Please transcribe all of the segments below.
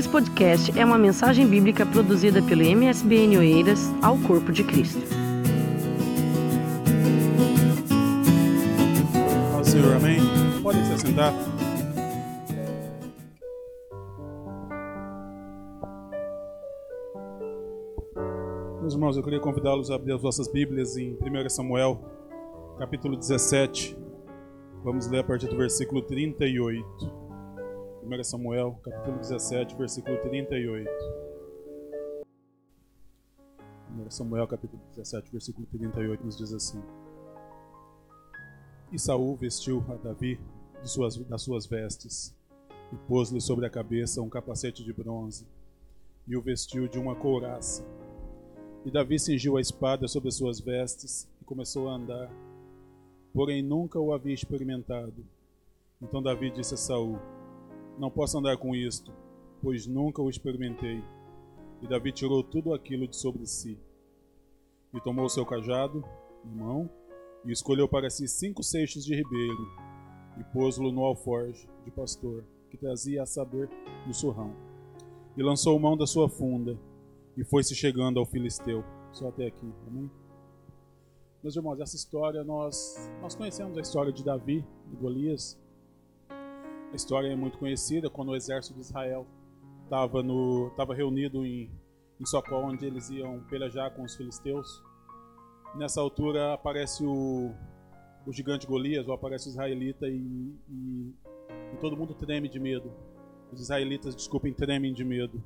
Esse podcast é uma mensagem bíblica produzida pelo MSBN Oeiras ao Corpo de Cristo. Ao Senhor, amém? Podem se sentar. Meus irmãos, eu queria convidá-los a abrir as vossas Bíblias em 1 Samuel, capítulo 17. Vamos ler a partir do versículo 38. 1 Samuel, capítulo 17, versículo 38. 1 Samuel, capítulo 17, versículo 38, nos diz assim: E Saul vestiu a Davi de suas, das suas vestes, e pôs-lhe sobre a cabeça um capacete de bronze, e o vestiu de uma couraça. E Davi cingiu a espada sobre as suas vestes e começou a andar, porém nunca o havia experimentado. Então Davi disse a Saul: Não posso andar com isto, pois nunca o experimentei. E Davi tirou tudo aquilo de sobre si. E tomou seu cajado mão e escolheu para si cinco seixos de ribeiro e pôs-lo no alforje de pastor que trazia a saber no surrão. E lançou mão da sua funda e foi-se chegando ao filisteu. Só até aqui, amém? Meus irmãos, essa história nós nós conhecemos a história de Davi e Golias. A história é muito conhecida quando o exército de Israel estava no reunido em em Socó, onde eles iam pelejar com os filisteus. Nessa altura aparece o, o gigante Golias, ou aparece o israelita e, e, e todo mundo treme de medo. Os israelitas, desculpem, tremem de medo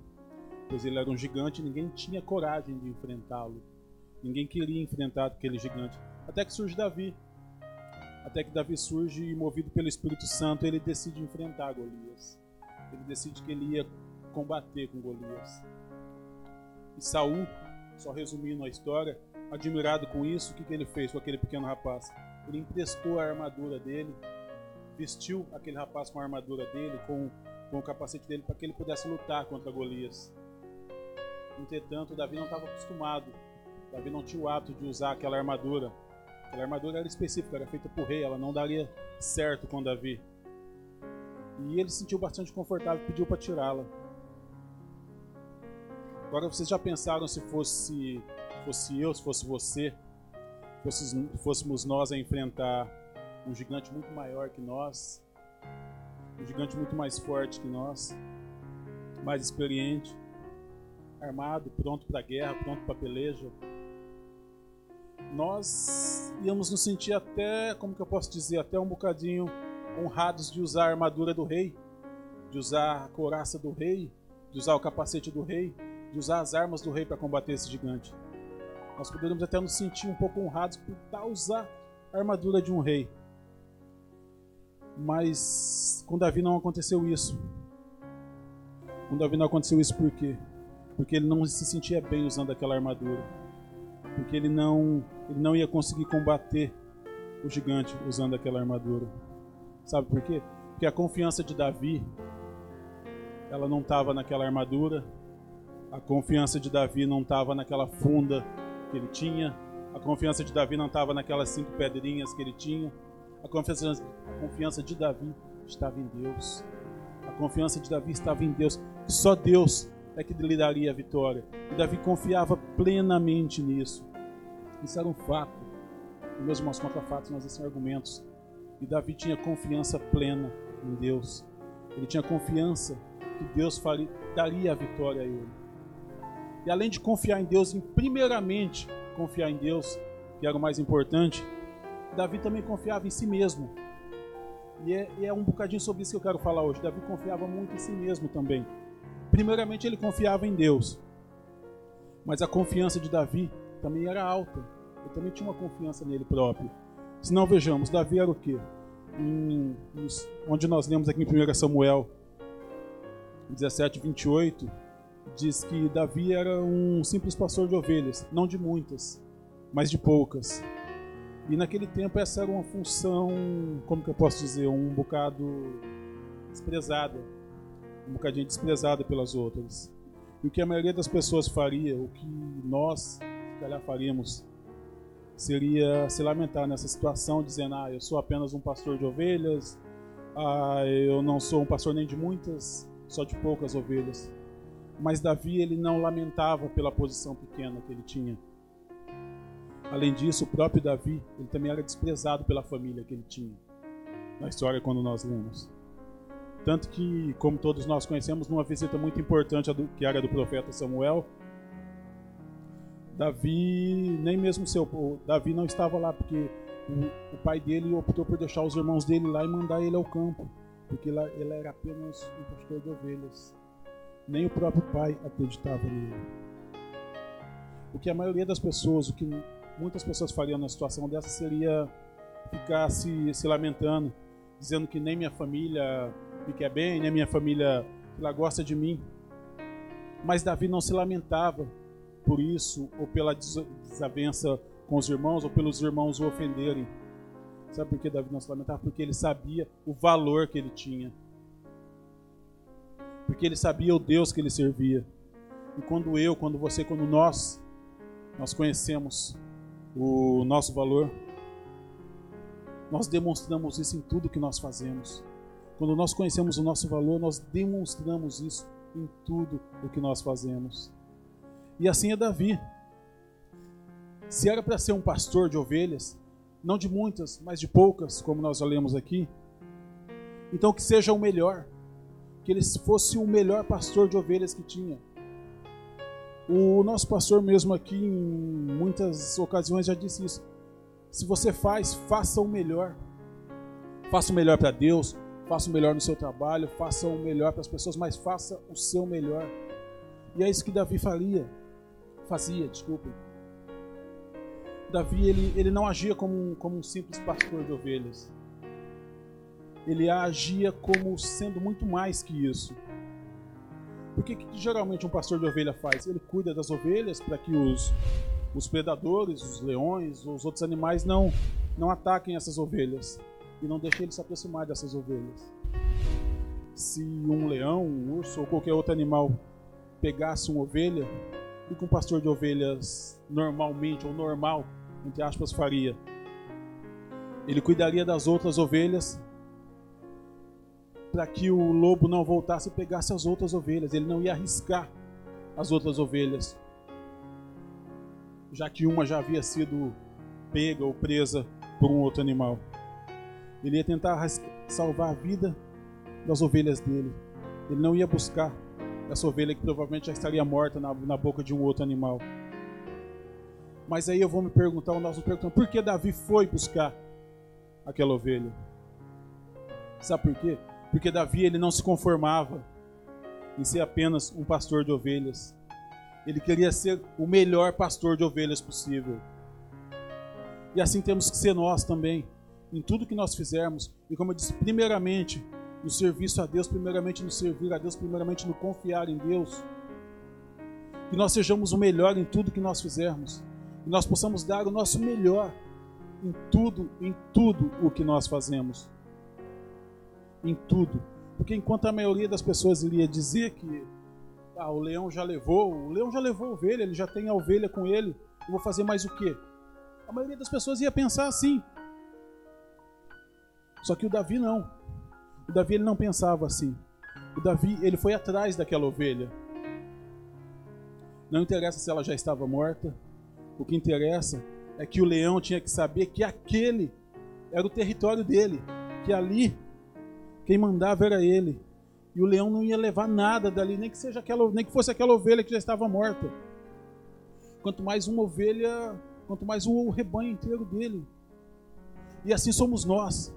pois ele era um gigante e ninguém tinha coragem de enfrentá-lo. Ninguém queria enfrentar aquele gigante. Até que surge Davi. Até que Davi surge e, movido pelo Espírito Santo, ele decide enfrentar Golias. Ele decide que ele ia combater com Golias. E Saul, só resumindo a história, admirado com isso, o que, que ele fez com aquele pequeno rapaz? Ele emprestou a armadura dele, vestiu aquele rapaz com a armadura dele, com, com o capacete dele, para que ele pudesse lutar contra Golias. Entretanto, Davi não estava acostumado. Davi não tinha o hábito de usar aquela armadura. Aquela armadura era específica, era feita por rei, ela não daria certo com Davi. E ele se sentiu bastante confortável e pediu para tirá-la. Agora vocês já pensaram se fosse, fosse eu, se fosse você, fosse, fôssemos nós a enfrentar um gigante muito maior que nós, um gigante muito mais forte que nós, mais experiente, armado, pronto para guerra, pronto para peleja, nós íamos nos sentir até, como que eu posso dizer, até um bocadinho honrados de usar a armadura do rei, de usar a couraça do rei, de usar o capacete do rei, de usar as armas do rei para combater esse gigante. Nós poderíamos até nos sentir um pouco honrados por tal usar a armadura de um rei. Mas com Davi não aconteceu isso. Com Davi não aconteceu isso por quê? Porque ele não se sentia bem usando aquela armadura. Porque ele não, ele não ia conseguir combater o gigante usando aquela armadura. Sabe por quê? Porque a confiança de Davi ela não estava naquela armadura. A confiança de Davi não estava naquela funda que ele tinha. A confiança de Davi não estava naquelas cinco pedrinhas que ele tinha. A confiança, a confiança de Davi estava em Deus. A confiança de Davi estava em Deus. Só Deus é que lhe daria a vitória. E Davi confiava plenamente nisso. Isso era um fato. E meus irmãos, contra fatos nós existem argumentos. E Davi tinha confiança plena em Deus. Ele tinha confiança que Deus faria, daria a vitória a ele. E além de confiar em Deus, em primeiramente confiar em Deus, que era o mais importante, Davi também confiava em si mesmo. E é, e é um bocadinho sobre isso que eu quero falar hoje. Davi confiava muito em si mesmo também. Primeiramente, ele confiava em Deus. Mas a confiança de Davi também era alta. Ele também tinha uma confiança nele próprio. Se não vejamos, Davi era o quê? Em, onde nós lemos aqui em 1 Samuel 17, 28, diz que Davi era um simples pastor de ovelhas, não de muitas, mas de poucas. E naquele tempo essa era uma função, como que eu posso dizer, um bocado desprezada um bocadinho desprezada pelas outras. E o que a maioria das pessoas faria, o que nós, se calhar, faríamos, seria se lamentar nessa situação, dizendo: Ah, eu sou apenas um pastor de ovelhas, ah, eu não sou um pastor nem de muitas, só de poucas ovelhas. Mas Davi ele não lamentava pela posição pequena que ele tinha. Além disso, o próprio Davi ele também era desprezado pela família que ele tinha. Na história quando nós lemos. Tanto que, como todos nós conhecemos, numa visita muito importante que era do profeta Samuel, Davi, nem mesmo seu, Davi não estava lá porque o, o, pai dele optou por deixar os irmãos dele lá e mandar ele ao campo, porque lá, ele era apenas um pastor de ovelhas. Nem o próprio pai acreditava nele. O que a maioria das pessoas, o que muitas pessoas fariam numa situação dessa seria ficar se, se lamentando, dizendo que nem minha família me quer bem, nem minha família ela gosta de mim. Mas Davi não se lamentava por isso, ou pela desavença com os irmãos, ou pelos irmãos o ofenderem. Sabe por que Davi não se lamentava? Porque ele sabia o valor que ele tinha. Porque ele sabia o Deus que ele servia. E quando eu, quando você, quando nós, nós conhecemos o nosso valor, nós demonstramos isso em tudo que nós fazemos. Quando nós conhecemos o nosso valor, nós demonstramos isso em tudo o que nós fazemos. E assim é Davi. Se era para ser um pastor de ovelhas, não de muitas, mas de poucas, como nós já lemos aqui, então que seja o melhor, que ele fosse o melhor pastor de ovelhas que tinha. O nosso pastor mesmo aqui, em muitas ocasiões, já disse isso. Se você faz, faça o melhor. Faça o melhor para Deus, faça o melhor no seu trabalho, faça o melhor para as pessoas, mas faça o seu melhor. E é isso que Davi fazia, desculpe. Davi ele, ele não agia como um, como um simples pastor de ovelhas. Ele agia como sendo muito mais que isso. Porque que geralmente um pastor de ovelha faz? Ele cuida das ovelhas para que os, os predadores, os leões, os outros animais não, não ataquem essas ovelhas e não deixem ele se aproximar dessas ovelhas. Se um leão, um urso ou qualquer outro animal pegasse uma ovelha, do que um pastor de ovelhas normalmente ou normal, entre aspas, faria. Ele cuidaria das outras ovelhas para que o lobo não voltasse e pegasse as outras ovelhas. Ele não ia arriscar as outras ovelhas, já que uma já havia sido pega ou presa por um outro animal. Ele ia tentar salvar a vida das ovelhas dele. Ele não ia buscar essa ovelha que provavelmente já estaria morta na, na boca de um outro animal. Mas aí eu vou me perguntar, o nosso perguntando, por que Davi foi buscar aquela ovelha? Sabe por quê? Porque Davi ele não se conformava em ser apenas um pastor de ovelhas. Ele queria ser o melhor pastor de ovelhas possível. E assim temos que ser nós também, em tudo que nós fizermos. E como eu disse, primeiramente, no serviço a Deus, primeiramente no servir a Deus, primeiramente no confiar em Deus. Que nós sejamos o melhor em tudo que nós fizermos. Que nós possamos dar o nosso melhor em tudo, em tudo o que nós fazemos. Em tudo. Porque enquanto a maioria das pessoas iria dizer que ah, o leão já levou, o leão já levou a ovelha, ele já tem a ovelha com ele, eu vou fazer mais o quê? A maioria das pessoas ia pensar assim. Só que o Davi não. O Davi ele não pensava assim. O Davi ele foi atrás daquela ovelha. Não interessa se ela já estava morta. O que interessa é que o leão tinha que saber que aquele era o território dele, que ali quem mandava era ele. E o leão não ia levar nada dali, nem que seja aquela, nem que fosse aquela ovelha que já estava morta. Quanto mais uma ovelha, quanto mais o rebanho inteiro dele. E assim somos nós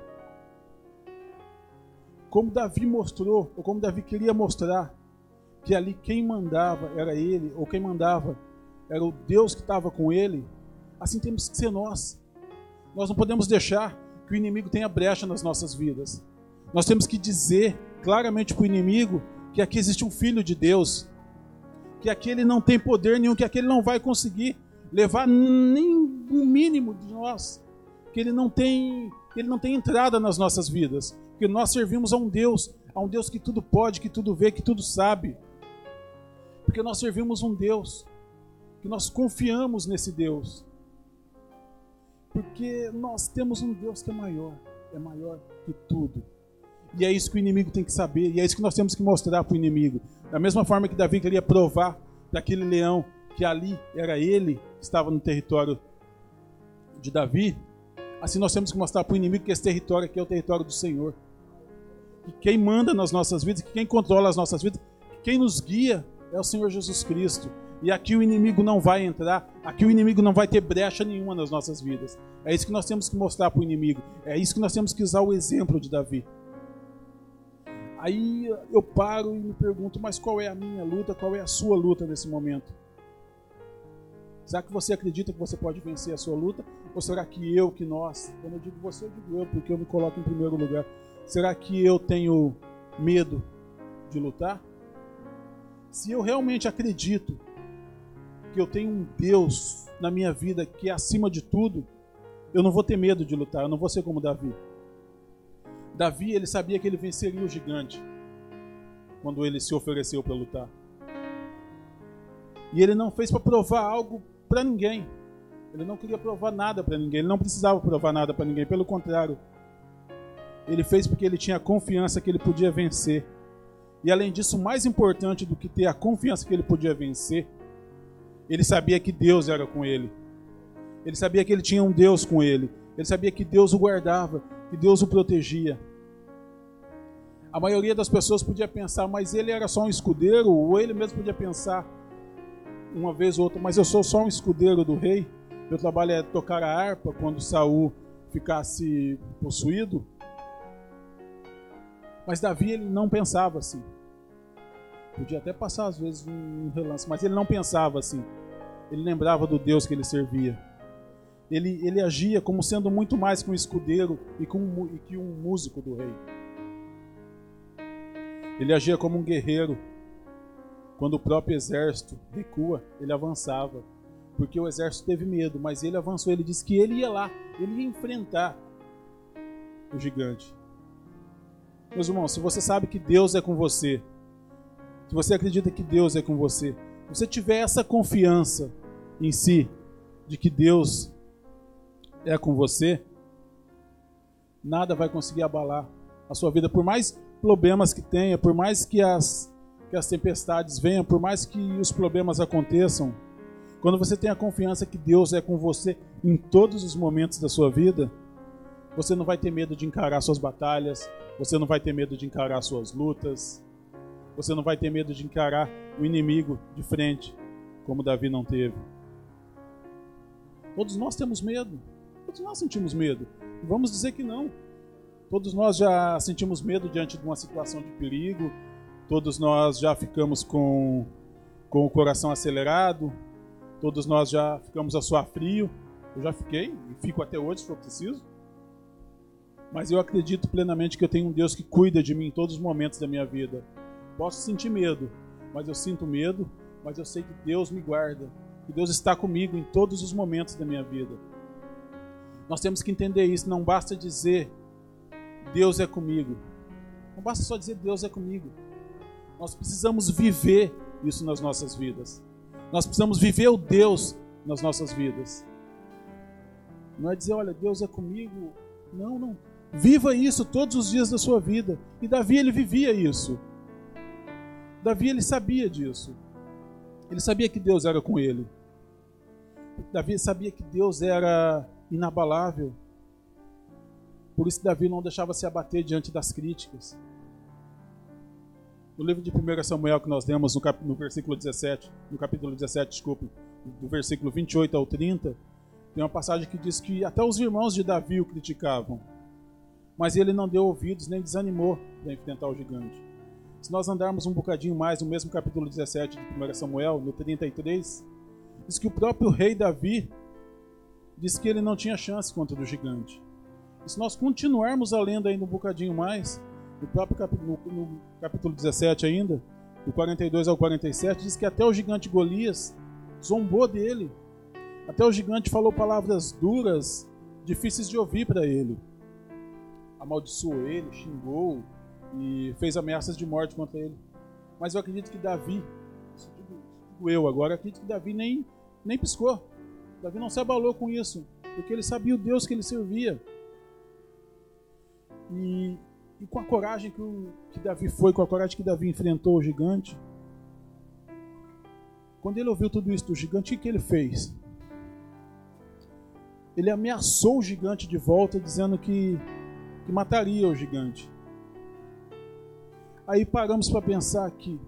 como Davi mostrou, ou como Davi queria mostrar, que ali quem mandava era ele, ou quem mandava era o Deus que estava com ele, assim temos que ser nós. Nós não podemos deixar que o inimigo tenha brecha nas nossas vidas. Nós temos que dizer claramente para o inimigo que aqui existe um filho de Deus, que aquele não tem poder nenhum, que aquele não vai conseguir levar nem o mínimo de nós, que ele não tem, ele não tem entrada nas nossas vidas. Porque nós servimos a um Deus, a um Deus que tudo pode, que tudo vê, que tudo sabe. Porque nós servimos um Deus, que nós confiamos nesse Deus. Porque nós temos um Deus que é maior, é maior que tudo. E é isso que o inimigo tem que saber, e é isso que nós temos que mostrar para o inimigo. Da mesma forma que Davi queria provar para aquele leão que ali era ele que estava no território de Davi, assim nós temos que mostrar para o inimigo que esse território aqui é o território do Senhor. Que quem manda nas nossas vidas, que quem controla as nossas vidas, que quem nos guia é o Senhor Jesus Cristo. E aqui o inimigo não vai entrar, aqui o inimigo não vai ter brecha nenhuma nas nossas vidas. É isso que nós temos que mostrar para o inimigo. É isso que nós temos que usar o exemplo de Davi. Aí eu paro e me pergunto, mas qual é a minha luta, qual é a sua luta nesse momento? Será que você acredita que você pode vencer a sua luta? Ou será que eu, que nós, quando eu digo você, eu digo eu, porque eu me coloco em primeiro lugar. Será que eu tenho medo de lutar? Se eu realmente acredito que eu tenho um Deus na minha vida que é acima de tudo, eu não vou ter medo de lutar, eu não vou ser como Davi. Davi, ele sabia que ele venceria o gigante quando ele se ofereceu para lutar. E ele não fez para provar algo para ninguém. Ele não queria provar nada para ninguém, ele não precisava provar nada para ninguém, pelo contrário. Ele fez porque ele tinha confiança que ele podia vencer. E além disso, mais importante do que ter a confiança que ele podia vencer, ele sabia que Deus era com ele. Ele sabia que ele tinha um Deus com ele. Ele sabia que Deus o guardava, que Deus o protegia. A maioria das pessoas podia pensar, mas ele era só um escudeiro, ou ele mesmo podia pensar uma vez ou outra, mas eu sou só um escudeiro do rei. Meu trabalho é tocar a harpa quando Saul ficasse possuído. Mas Davi ele não pensava assim. Podia até passar às vezes um relance, mas ele não pensava assim. Ele lembrava do Deus que ele servia. Ele, ele agia como sendo muito mais que um escudeiro e, com, e que um músico do rei. Ele agia como um guerreiro. Quando o próprio exército recua, ele avançava. Porque o exército teve medo, mas ele avançou. Ele disse que ele ia lá, ele ia enfrentar o gigante. Meus irmãos, se você sabe que Deus é com você, se você acredita que Deus é com você, se você tiver essa confiança em si, de que Deus é com você, nada vai conseguir abalar a sua vida. Por mais problemas que tenha, por mais que as, que as tempestades venham, por mais que os problemas aconteçam, quando você tem a confiança que Deus é com você em todos os momentos da sua vida, você não vai ter medo de encarar suas batalhas, você não vai ter medo de encarar suas lutas, você não vai ter medo de encarar o inimigo de frente, como Davi não teve. Todos nós temos medo, todos nós sentimos medo. Vamos dizer que não. Todos nós já sentimos medo diante de uma situação de perigo, todos nós já ficamos com, com o coração acelerado, todos nós já ficamos a suar frio. Eu já fiquei e fico até hoje se for preciso. Mas eu acredito plenamente que eu tenho um Deus que cuida de mim em todos os momentos da minha vida. Posso sentir medo, mas eu sinto medo, mas eu sei que Deus me guarda, que Deus está comigo em todos os momentos da minha vida. Nós temos que entender isso, não basta dizer Deus é comigo. Não basta só dizer Deus é comigo. Nós precisamos viver isso nas nossas vidas. Nós precisamos viver o Deus nas nossas vidas. Não é dizer, olha, Deus é comigo. Não, não. Viva isso todos os dias da sua vida. E Davi, ele vivia isso. Davi, ele sabia disso. Ele sabia que Deus era com ele. Davi sabia que Deus era inabalável. Por isso, Davi não deixava se abater diante das críticas. No livro de 1 Samuel que nós lemos no, cap... no versículo 17, no capítulo 17, desculpe, do versículo 28 ao 30, tem uma passagem que diz que até os irmãos de Davi o criticavam mas ele não deu ouvidos nem desanimou para enfrentar o gigante. Se nós andarmos um bocadinho mais no mesmo capítulo 17 de 1 Samuel, no 33, diz que o próprio rei Davi disse que ele não tinha chance contra o gigante. E se nós continuarmos a lenda ainda um bocadinho mais, no próprio capítulo, no capítulo 17 ainda, do 42 ao 47, diz que até o gigante Golias zombou dele. Até o gigante falou palavras duras, difíceis de ouvir para ele amaldiçoou ele, xingou e fez ameaças de morte contra ele. Mas eu acredito que Davi, eu agora, acredito que Davi nem, nem piscou. Davi não se abalou com isso, porque ele sabia o Deus que ele servia. E, e com a coragem que, o, que Davi foi, com a coragem que Davi enfrentou o gigante, Quando ele ouviu tudo isso do gigante, o que ele fez? Ele ameaçou o gigante de volta, dizendo que, que mataria o gigante. Aí paramos para pensar que,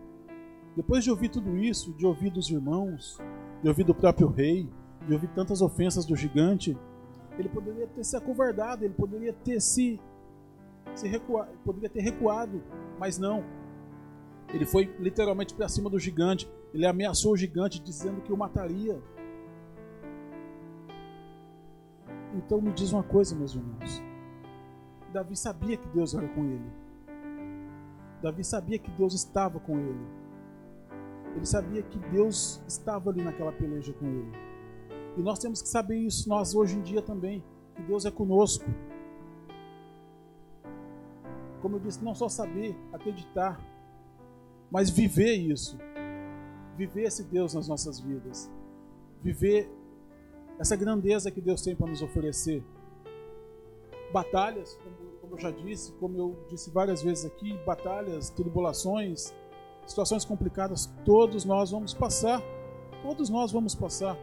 depois de ouvir tudo isso, de ouvir dos irmãos, de ouvir do próprio rei, de ouvir tantas ofensas do gigante, ele poderia ter se acovardado, ele poderia ter se, se recuado, poderia ter recuado, mas não. Ele foi literalmente para cima do gigante. Ele ameaçou o gigante dizendo que o mataria. Então me diz uma coisa, meus irmãos. Davi sabia que Deus era com ele. Davi sabia que Deus estava com ele. Ele sabia que Deus estava ali naquela peleja com ele. E nós temos que saber isso nós hoje em dia também, que Deus é conosco. Como eu disse, não só saber, acreditar, mas viver isso. Viver esse Deus nas nossas vidas. Viver essa grandeza que Deus tem para nos oferecer. Batalhas, como, como, eu já disse, como eu disse várias vezes aqui, batalhas, tribulações, situações complicadas, todos nós vamos passar. Todos nós vamos passar.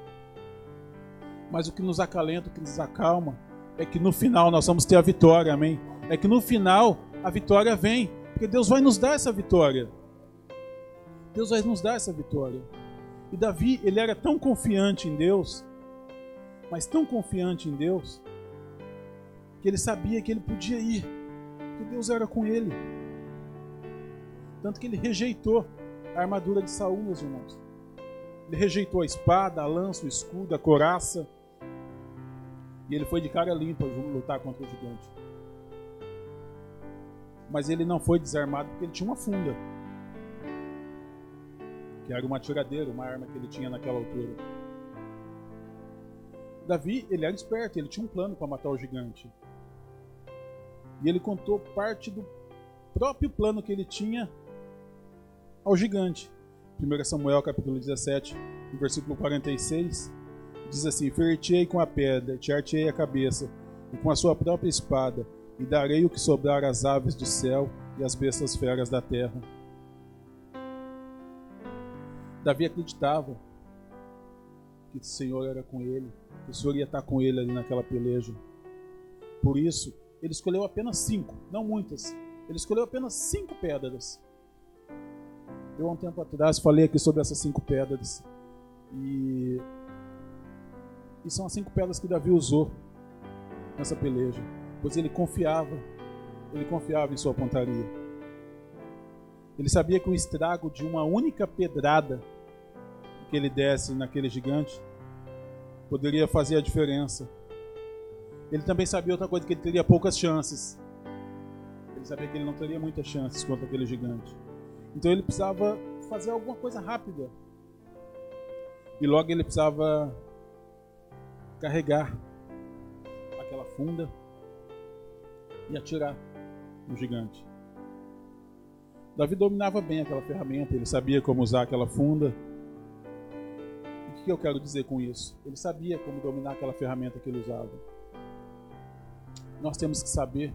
Mas o que nos acalenta, o que nos acalma, é que no final nós vamos ter a vitória, amém? É que no final a vitória vem, porque Deus vai nos dar essa vitória. Deus vai nos dar essa vitória. E Davi, ele era tão confiante em Deus, mas tão confiante em Deus, que ele sabia que ele podia ir, que Deus era com ele. Tanto que ele rejeitou a armadura de Saul, meus irmãos. Ele rejeitou a espada, a lança, o escudo, a coraça. E ele foi de cara limpa lutar contra o gigante. Mas ele não foi desarmado porque ele tinha uma funda que era uma tiradeira, uma arma que ele tinha naquela altura. Davi, ele era esperto, ele tinha um plano para matar o gigante. E ele contou parte do próprio plano que ele tinha ao gigante. 1 Samuel capítulo 17, versículo 46, diz assim: Fertei com a pedra, te a cabeça, e com a sua própria espada, e darei o que sobrar às aves do céu e às bestas feras da terra. Davi acreditava que o Senhor era com ele, que o Senhor ia estar com ele ali naquela peleja. Por isso, ele escolheu apenas cinco, não muitas. Ele escolheu apenas cinco pedras. Eu, há um tempo atrás, falei aqui sobre essas cinco pedras. E, e são as cinco pedras que Davi usou nessa peleja. Pois ele confiava, ele confiava em sua pontaria. Ele sabia que o estrago de uma única pedrada que ele desse naquele gigante poderia fazer a diferença. Ele também sabia outra coisa, que ele teria poucas chances. Ele sabia que ele não teria muitas chances contra aquele gigante. Então ele precisava fazer alguma coisa rápida. E logo ele precisava carregar aquela funda e atirar no gigante. Davi dominava bem aquela ferramenta, ele sabia como usar aquela funda que eu quero dizer com isso? Ele sabia como dominar aquela ferramenta que ele usava. Nós temos que saber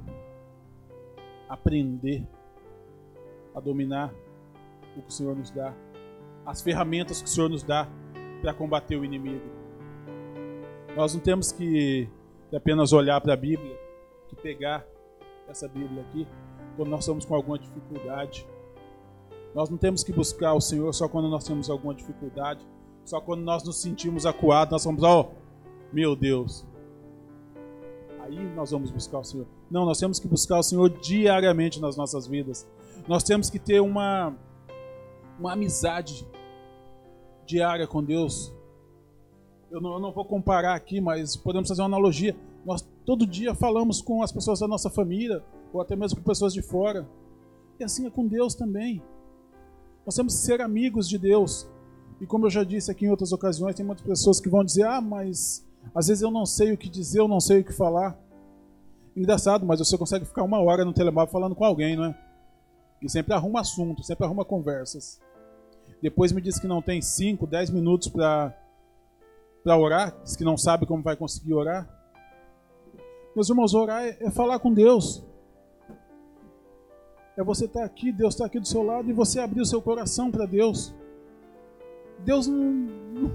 aprender a dominar o que o Senhor nos dá, as ferramentas que o Senhor nos dá para combater o inimigo. Nós não temos que apenas olhar para a Bíblia, que pegar essa Bíblia aqui quando nós estamos com alguma dificuldade. Nós não temos que buscar o Senhor só quando nós temos alguma dificuldade. Só quando nós nos sentimos acuados, nós vamos, ó, oh, meu Deus. Aí nós vamos buscar o Senhor. Não, nós temos que buscar o Senhor diariamente nas nossas vidas. Nós temos que ter uma, uma amizade diária com Deus. Eu não, eu não vou comparar aqui, mas podemos fazer uma analogia. Nós todo dia falamos com as pessoas da nossa família, ou até mesmo com pessoas de fora. E assim é com Deus também. Nós temos que ser amigos de Deus. E como eu já disse aqui em outras ocasiões, tem muitas pessoas que vão dizer: ah, mas às vezes eu não sei o que dizer, eu não sei o que falar. Engraçado, mas você consegue ficar uma hora no telemóvel falando com alguém, não é? E sempre arruma assunto, sempre arruma conversas. Depois me diz que não tem 5, 10 minutos para orar, diz que não sabe como vai conseguir orar. Meus irmãos, orar é, é falar com Deus. É você estar tá aqui, Deus está aqui do seu lado e você abrir o seu coração para Deus Deus não,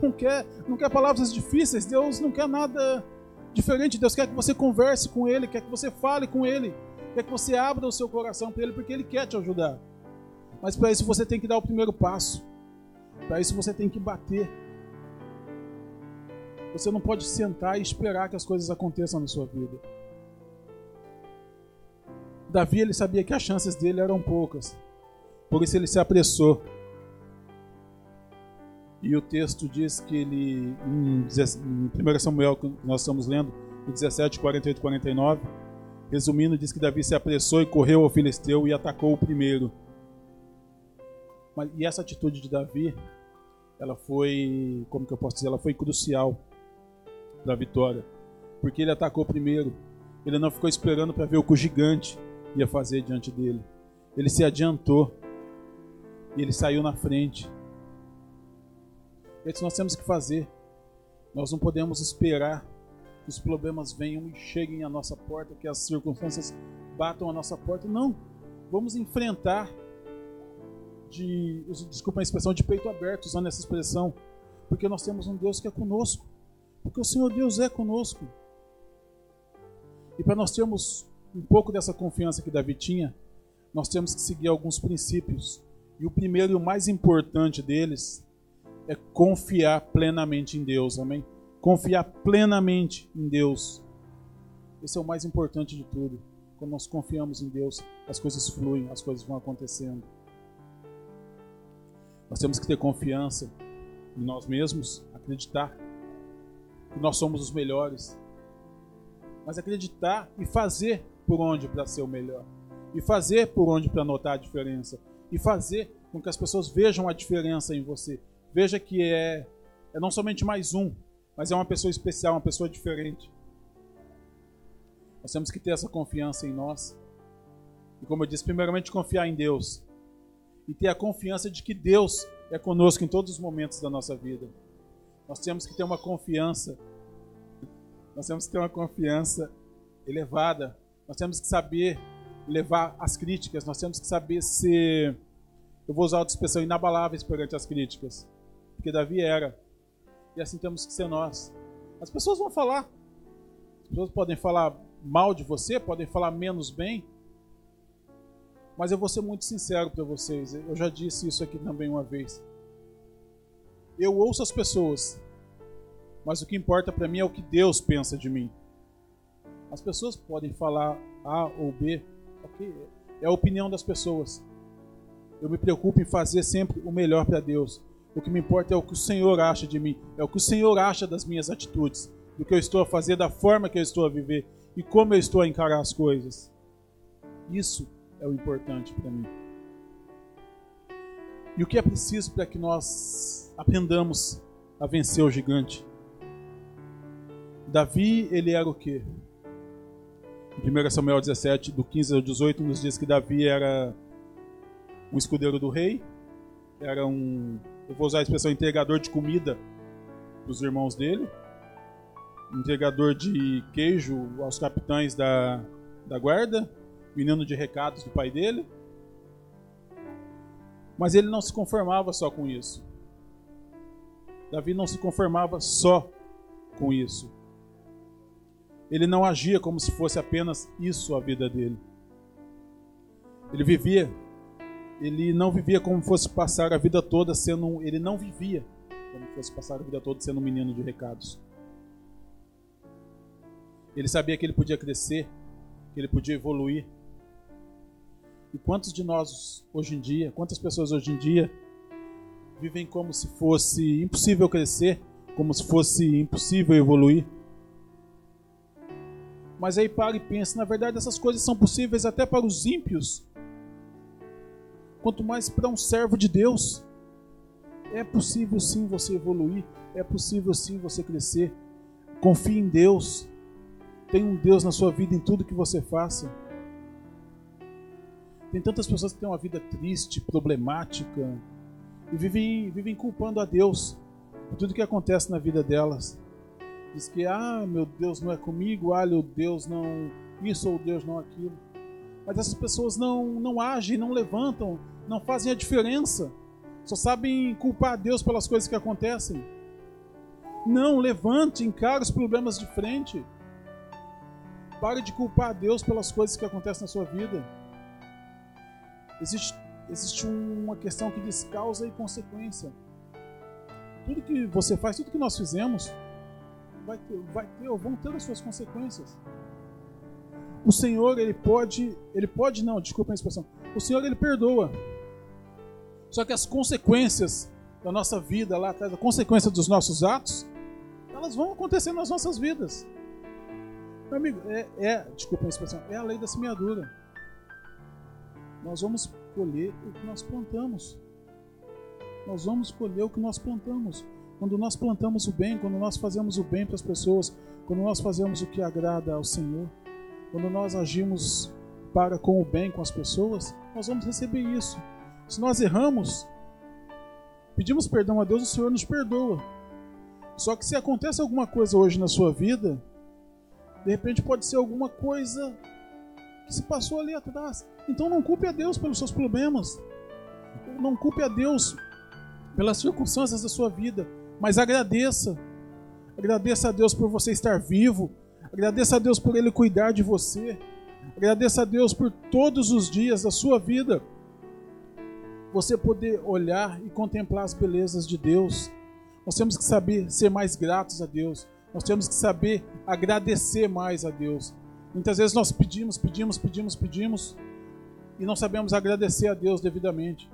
não, quer, não quer palavras difíceis, Deus não quer nada diferente. Deus quer que você converse com Ele, quer que você fale com Ele, quer que você abra o seu coração para Ele, porque Ele quer te ajudar. Mas para isso você tem que dar o primeiro passo. Para isso você tem que bater. Você não pode sentar e esperar que as coisas aconteçam na sua vida. Davi ele sabia que as chances dele eram poucas. Por isso ele se apressou. E o texto diz que ele, em 1 Samuel, que nós estamos lendo, 17, 48 49, resumindo, diz que Davi se apressou e correu ao filisteu e atacou o primeiro. E essa atitude de Davi, ela foi, como que eu posso dizer, ela foi crucial para a vitória. Porque ele atacou primeiro. Ele não ficou esperando para ver o que o gigante ia fazer diante dele. Ele se adiantou. E ele saiu na frente. É isso nós temos que fazer. Nós não podemos esperar que os problemas venham e cheguem à nossa porta, que as circunstâncias batam à nossa porta. Não. Vamos enfrentar de, desculpa a expressão, de peito aberto, usando essa expressão, porque nós temos um Deus que é conosco, porque o Senhor Deus é conosco. E para nós termos um pouco dessa confiança que Davi tinha, nós temos que seguir alguns princípios. E o primeiro e o mais importante deles é confiar plenamente em Deus, amém? Confiar plenamente em Deus. Esse é o mais importante de tudo. Quando nós confiamos em Deus, as coisas fluem, as coisas vão acontecendo. Nós temos que ter confiança em nós mesmos, acreditar que nós somos os melhores. Mas acreditar e fazer por onde para ser o melhor. E fazer por onde para notar a diferença. E fazer com que as pessoas vejam a diferença em você. Veja que é, é não somente mais um, mas é uma pessoa especial, uma pessoa diferente. Nós temos que ter essa confiança em nós. E como eu disse, primeiramente confiar em Deus e ter a confiança de que Deus é conosco em todos os momentos da nossa vida. Nós temos que ter uma confiança, nós temos que ter uma confiança elevada, nós temos que saber levar as críticas, nós temos que saber ser, eu vou usar outra expressão, inabaláveis perante as críticas, porque Davi era, e assim temos que ser nós. As pessoas vão falar, as pessoas podem falar mal de você, podem falar menos bem, mas eu vou ser muito sincero para vocês. Eu já disse isso aqui também uma vez. Eu ouço as pessoas, mas o que importa para mim é o que Deus pensa de mim. As pessoas podem falar A ou B, ok? É a opinião das pessoas. Eu me preocupo em fazer sempre o melhor para Deus. O que me importa é o que o Senhor acha de mim, é o que o Senhor acha das minhas atitudes, do que eu estou a fazer, da forma que eu estou a viver e como eu estou a encarar as coisas. Isso é o importante para mim. E o que é preciso para que nós aprendamos a vencer o gigante? Davi, ele era o quê? Em 1 Samuel 17, do 15 ao 18, nos diz que Davi era um escudeiro do rei, era um, eu vou usar a expressão entregador de comida para os irmãos dele, entregador de queijo aos capitães da, da guarda, menino de recados do pai dele. Mas ele não se conformava só com isso. Davi não se conformava só com isso. Ele não agia como se fosse apenas isso a vida dele. Ele vivia, ele não vivia como fosse passar a vida toda sendo um, ele não vivia como fosse passar a vida toda sendo um menino de recados. Ele sabia que ele podia crescer, que ele podia evoluir, e quantos de nós hoje em dia, quantas pessoas hoje em dia vivem como se fosse impossível crescer, como se fosse impossível evoluir? Mas aí para e pensa, na verdade essas coisas são possíveis até para os ímpios. Quanto mais para um servo de Deus. É possível sim você evoluir, é possível sim você crescer. Confie em Deus. Tenha um Deus na sua vida em tudo que você faça. Tem tantas pessoas que têm uma vida triste, problemática, e vivem, vivem culpando a Deus por tudo que acontece na vida delas. Diz que, ah, meu Deus não é comigo, ah, meu Deus não isso ou Deus não aquilo. Mas essas pessoas não, não agem, não levantam, não fazem a diferença. Só sabem culpar Deus pelas coisas que acontecem. Não, levante, encare os problemas de frente. Pare de culpar Deus pelas coisas que acontecem na sua vida. Existe, existe uma questão que diz causa e consequência. Tudo que você faz, tudo que nós fizemos, vai ter, vai ter ou vão ter as suas consequências. O Senhor, ele pode, ele pode não, desculpa a expressão. O Senhor, ele perdoa. Só que as consequências da nossa vida lá atrás, a consequência dos nossos atos, elas vão acontecer nas nossas vidas. Meu amigo, é, é, desculpa a expressão, é a lei da semeadura. Nós vamos colher o que nós plantamos. Nós vamos colher o que nós plantamos. Quando nós plantamos o bem, quando nós fazemos o bem para as pessoas, quando nós fazemos o que agrada ao Senhor, quando nós agimos para com o bem com as pessoas, nós vamos receber isso. Se nós erramos, pedimos perdão a Deus, o Senhor nos perdoa. Só que se acontece alguma coisa hoje na sua vida, de repente pode ser alguma coisa que se passou ali atrás. Então não culpe a Deus pelos seus problemas. Não culpe a Deus pelas circunstâncias da sua vida, mas agradeça. Agradeça a Deus por você estar vivo. Agradeça a Deus por Ele cuidar de você. Agradeça a Deus por todos os dias da sua vida você poder olhar e contemplar as belezas de Deus. Nós temos que saber ser mais gratos a Deus. Nós temos que saber agradecer mais a Deus. Muitas vezes nós pedimos, pedimos, pedimos, pedimos e não sabemos agradecer a Deus devidamente.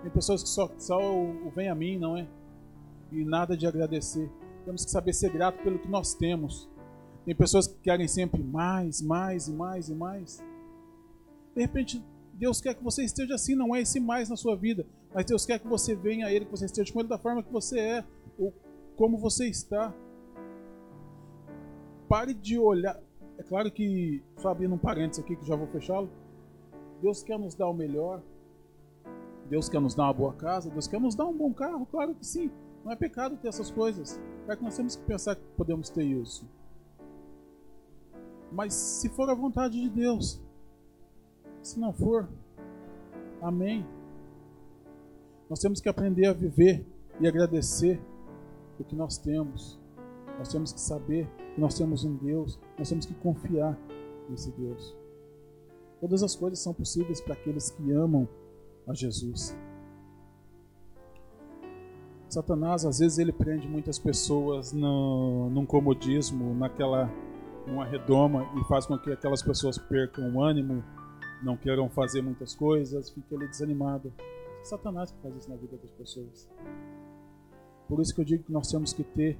Tem pessoas que só, só o, o vem a mim, não é? E nada de agradecer. Temos que saber ser grato pelo que nós temos. Tem pessoas que querem sempre mais, mais e mais e mais. De repente, Deus quer que você esteja assim, não é esse mais na sua vida, mas Deus quer que você venha a Ele, que você esteja com Ele da forma que você é, ou como você está. Pare de olhar. É claro que, só abrindo um parênteses aqui, que já vou fechá-lo. Deus quer nos dar o melhor. Deus quer nos dar uma boa casa. Deus quer nos dar um bom carro. Claro que sim. Não é pecado ter essas coisas. É que nós temos que pensar que podemos ter isso. Mas se for a vontade de Deus, se não for, amém. Nós temos que aprender a viver e agradecer o que nós temos. Nós temos que saber nós temos um Deus, nós temos que confiar nesse Deus. Todas as coisas são possíveis para aqueles que amam a Jesus. Satanás, às vezes, ele prende muitas pessoas no, num comodismo, naquela numa redoma e faz com que aquelas pessoas percam o ânimo, não queiram fazer muitas coisas, fique ali desanimado. É Satanás que faz isso na vida das pessoas. Por isso que eu digo que nós temos que ter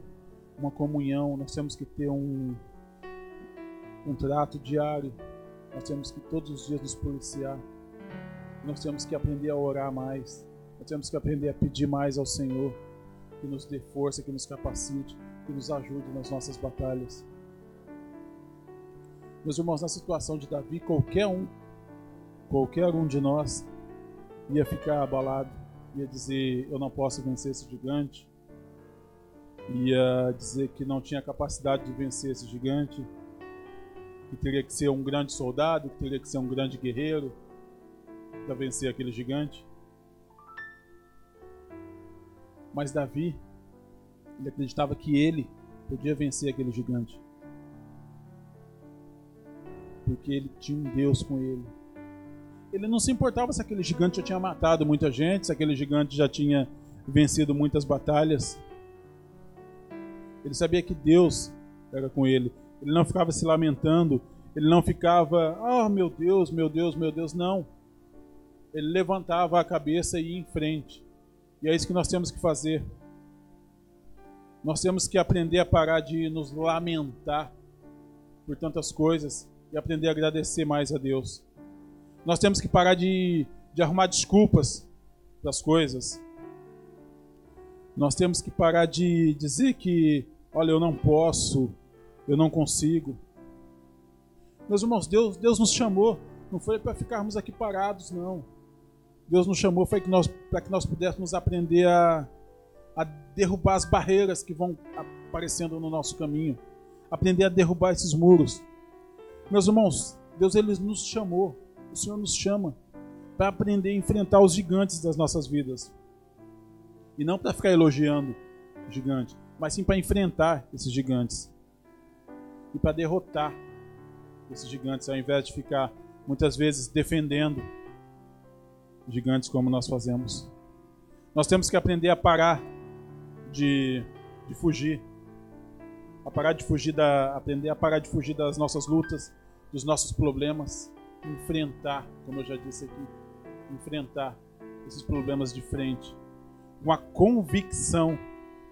uma comunhão, nós temos que ter um, um trato diário, nós temos que todos os dias nos policiar, nós temos que aprender a orar mais, nós temos que aprender a pedir mais ao Senhor, que nos dê força, que nos capacite, que nos ajude nas nossas batalhas. Meus irmãos, na situação de Davi, qualquer um qualquer um de nós ia ficar abalado, ia dizer: Eu não posso vencer esse gigante, ia dizer que não tinha capacidade de vencer esse gigante, que teria que ser um grande soldado, que teria que ser um grande guerreiro para vencer aquele gigante. Mas Davi, ele acreditava que ele podia vencer aquele gigante. Porque ele tinha um Deus com ele ele não se importava se aquele gigante já tinha matado muita gente, se aquele gigante já tinha vencido muitas batalhas. Ele sabia que Deus era com ele. Ele não ficava se lamentando, ele não ficava, oh meu Deus, meu Deus, meu Deus, não. Ele levantava a cabeça e ia em frente. E é isso que nós temos que fazer. Nós temos que aprender a parar de nos lamentar por tantas coisas e aprender a agradecer mais a Deus. Nós temos que parar de, de arrumar desculpas para as coisas. Nós temos que parar de dizer que, olha, eu não posso, eu não consigo. Meus irmãos, Deus, Deus nos chamou, não foi para ficarmos aqui parados, não. Deus nos chamou foi que nós, para que nós pudéssemos aprender a, a derrubar as barreiras que vão aparecendo no nosso caminho, aprender a derrubar esses muros. Meus irmãos, Deus ele nos chamou o Senhor nos chama para aprender a enfrentar os gigantes das nossas vidas. E não para ficar elogiando o gigante, mas sim para enfrentar esses gigantes. E para derrotar esses gigantes, ao invés de ficar muitas vezes defendendo gigantes como nós fazemos. Nós temos que aprender a parar de, de fugir, a parar de fugir da, aprender a parar de fugir das nossas lutas, dos nossos problemas, enfrentar, como eu já disse aqui, enfrentar esses problemas de frente, com a convicção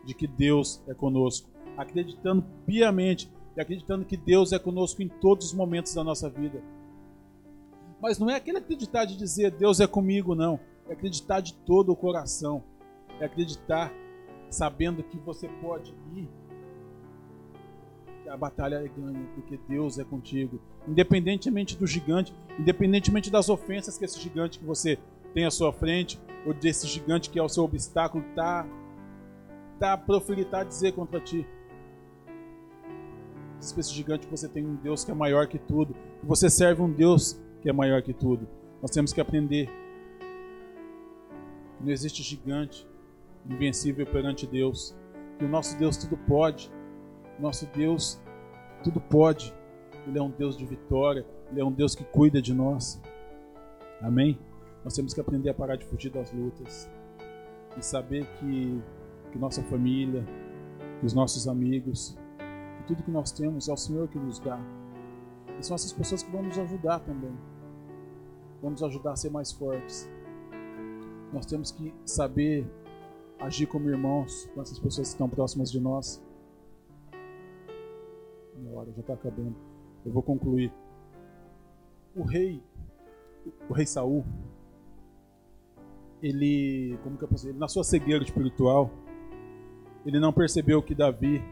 de que Deus é conosco, acreditando piamente e acreditando que Deus é conosco em todos os momentos da nossa vida. Mas não é aquele acreditar de dizer Deus é comigo, não. É acreditar de todo o coração. É acreditar sabendo que você pode ir. A batalha é ganha, porque Deus é contigo. Independentemente do gigante, independentemente das ofensas que esse gigante que você tem à sua frente, ou desse gigante que é o seu obstáculo, tá, tá a dizer contra ti. Esse gigante que você tem um Deus que é maior que tudo, que você serve um Deus que é maior que tudo. Nós temos que aprender. Não existe gigante invencível perante Deus. Que o nosso Deus tudo pode. Nosso Deus tudo pode. Ele é um Deus de vitória. Ele é um Deus que cuida de nós. Amém? Nós temos que aprender a parar de fugir das lutas. E saber que, que nossa família, que os nossos amigos, que tudo que nós temos é o Senhor que nos dá. E são essas pessoas que vão nos ajudar também vão nos ajudar a ser mais fortes. Nós temos que saber agir como irmãos com essas pessoas que estão próximas de nós. Minha hora já está acabando. Eu vou concluir. O rei, o rei Saul, ele, como que eu posso dizer, na sua cegueira espiritual, ele não percebeu que Davi,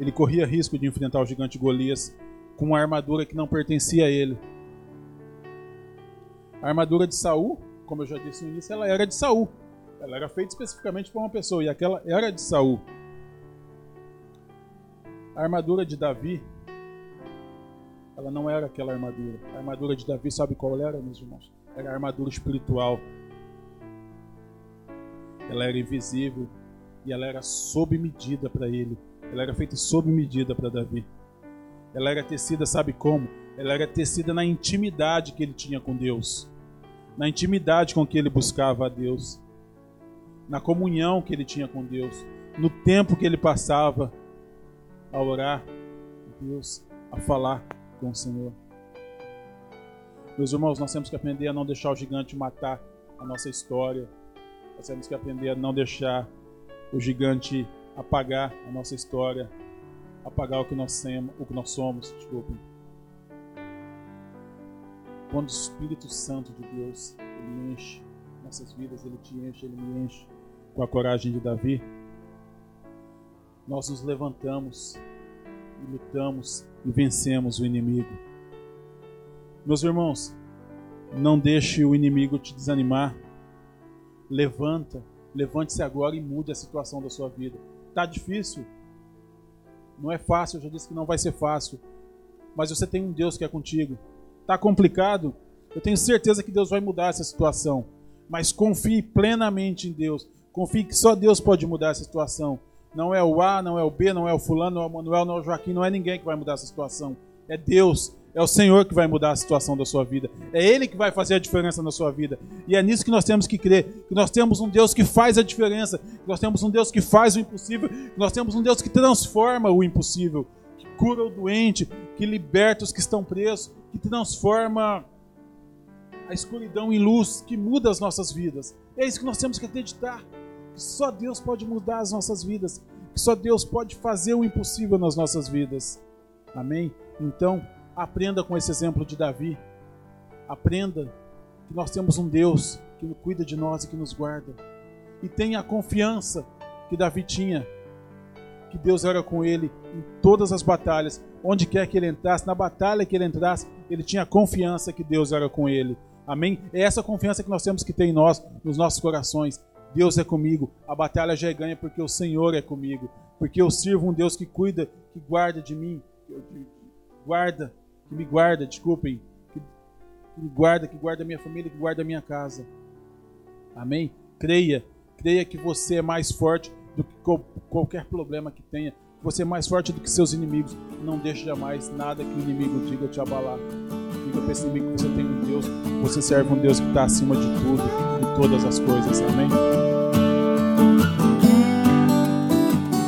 ele corria risco de enfrentar o gigante Golias com uma armadura que não pertencia a ele. A armadura de Saul, como eu já disse no início, ela era de Saul. Ela era feita especificamente para uma pessoa e aquela era de Saul. A armadura de Davi, ela não era aquela armadura. A armadura de Davi, sabe qual era, meus irmãos? Era a armadura espiritual. Ela era invisível e ela era sob medida para ele. Ela era feita sob medida para Davi. Ela era tecida, sabe como? ela era tecida na intimidade que ele tinha com Deus, na intimidade com que ele buscava a Deus, na comunhão que ele tinha com Deus, no tempo que ele passava a orar a Deus, a falar com o Senhor. Meus irmãos, nós temos que aprender a não deixar o gigante matar a nossa história. Nós temos que aprender a não deixar o gigante apagar a nossa história, apagar o que nós, somos, o que nós somos. Desculpem. Quando o Espírito Santo de Deus ele enche nossas vidas, ele te enche, ele me enche com a coragem de Davi, nós nos levantamos e lutamos e vencemos o inimigo. Meus irmãos, não deixe o inimigo te desanimar. Levanta, levante-se agora e mude a situação da sua vida. Tá difícil? Não é fácil, eu já disse que não vai ser fácil. Mas você tem um Deus que é contigo. Está complicado? Eu tenho certeza que Deus vai mudar essa situação. Mas confie plenamente em Deus. Confie que só Deus pode mudar essa situação. Não é o A, não é o B, não é o fulano, não é o Manuel, não é o Joaquim, não é ninguém que vai mudar essa situação. É Deus, é o Senhor que vai mudar a situação da sua vida. É Ele que vai fazer a diferença na sua vida. E é nisso que nós temos que crer. Que nós temos um Deus que faz a diferença. Que nós temos um Deus que faz o impossível. Que nós temos um Deus que transforma o impossível. Que cura o doente. Que liberta os que estão presos que transforma a escuridão em luz, que muda as nossas vidas. É isso que nós temos que acreditar. Que só Deus pode mudar as nossas vidas. Que só Deus pode fazer o impossível nas nossas vidas. Amém? Então, aprenda com esse exemplo de Davi. Aprenda que nós temos um Deus que cuida de nós e que nos guarda. E tenha a confiança que Davi tinha, que Deus era com ele em todas as batalhas, onde quer que ele entrasse, na batalha que ele entrasse, ele tinha confiança que Deus era com ele. Amém? É essa confiança que nós temos que ter em nós, nos nossos corações. Deus é comigo, a batalha já é ganha porque o Senhor é comigo, porque eu sirvo um Deus que cuida, que guarda de mim, guarda, que me guarda, desculpem, que, me guarda, que guarda a minha família, que guarda a minha casa. Amém? Creia Creia que você é mais forte do que qualquer problema que tenha. Você é mais forte do que seus inimigos. Não deixe jamais nada que o inimigo diga te abalar. Diga para esse inimigo que você tem um Deus, você serve um Deus que está acima de tudo, de todas as coisas. Amém?